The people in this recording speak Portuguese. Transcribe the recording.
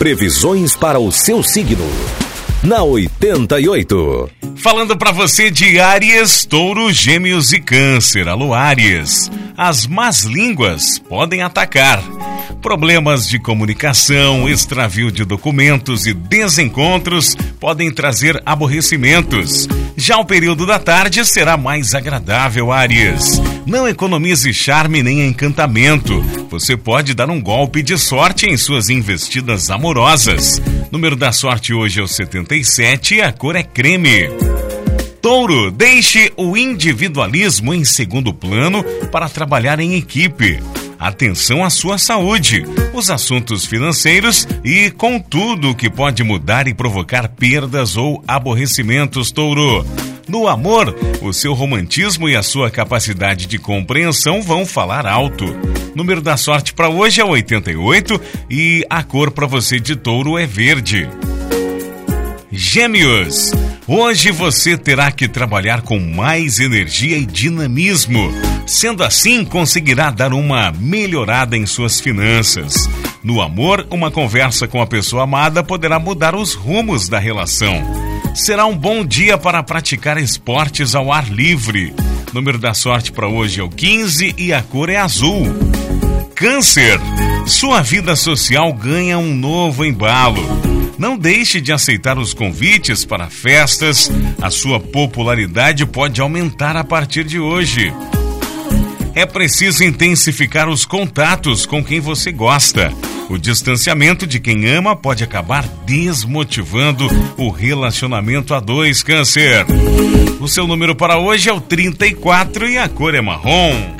Previsões para o seu signo. Na 88. Falando para você de Áries, Touro, Gêmeos e Câncer. Alô, Áries. As más línguas podem atacar. Problemas de comunicação, extravio de documentos e desencontros podem trazer aborrecimentos. Já o período da tarde será mais agradável, Áries. Não economize charme nem encantamento. Você pode dar um golpe de sorte em suas investidas amorosas. Número da sorte hoje é o 77 e a cor é creme. Touro, deixe o individualismo em segundo plano para trabalhar em equipe atenção à sua saúde, os assuntos financeiros e com tudo que pode mudar e provocar perdas ou aborrecimentos, touro. No amor, o seu romantismo e a sua capacidade de compreensão vão falar alto. Número da sorte para hoje é 88 e a cor para você de touro é verde. Gêmeos, hoje você terá que trabalhar com mais energia e dinamismo. Sendo assim, conseguirá dar uma melhorada em suas finanças. No amor, uma conversa com a pessoa amada poderá mudar os rumos da relação. Será um bom dia para praticar esportes ao ar livre. Número da sorte para hoje é o 15 e a cor é azul. Câncer, sua vida social ganha um novo embalo. Não deixe de aceitar os convites para festas, a sua popularidade pode aumentar a partir de hoje. É preciso intensificar os contatos com quem você gosta. O distanciamento de quem ama pode acabar desmotivando o relacionamento a dois, Câncer. O seu número para hoje é o 34 e a cor é marrom.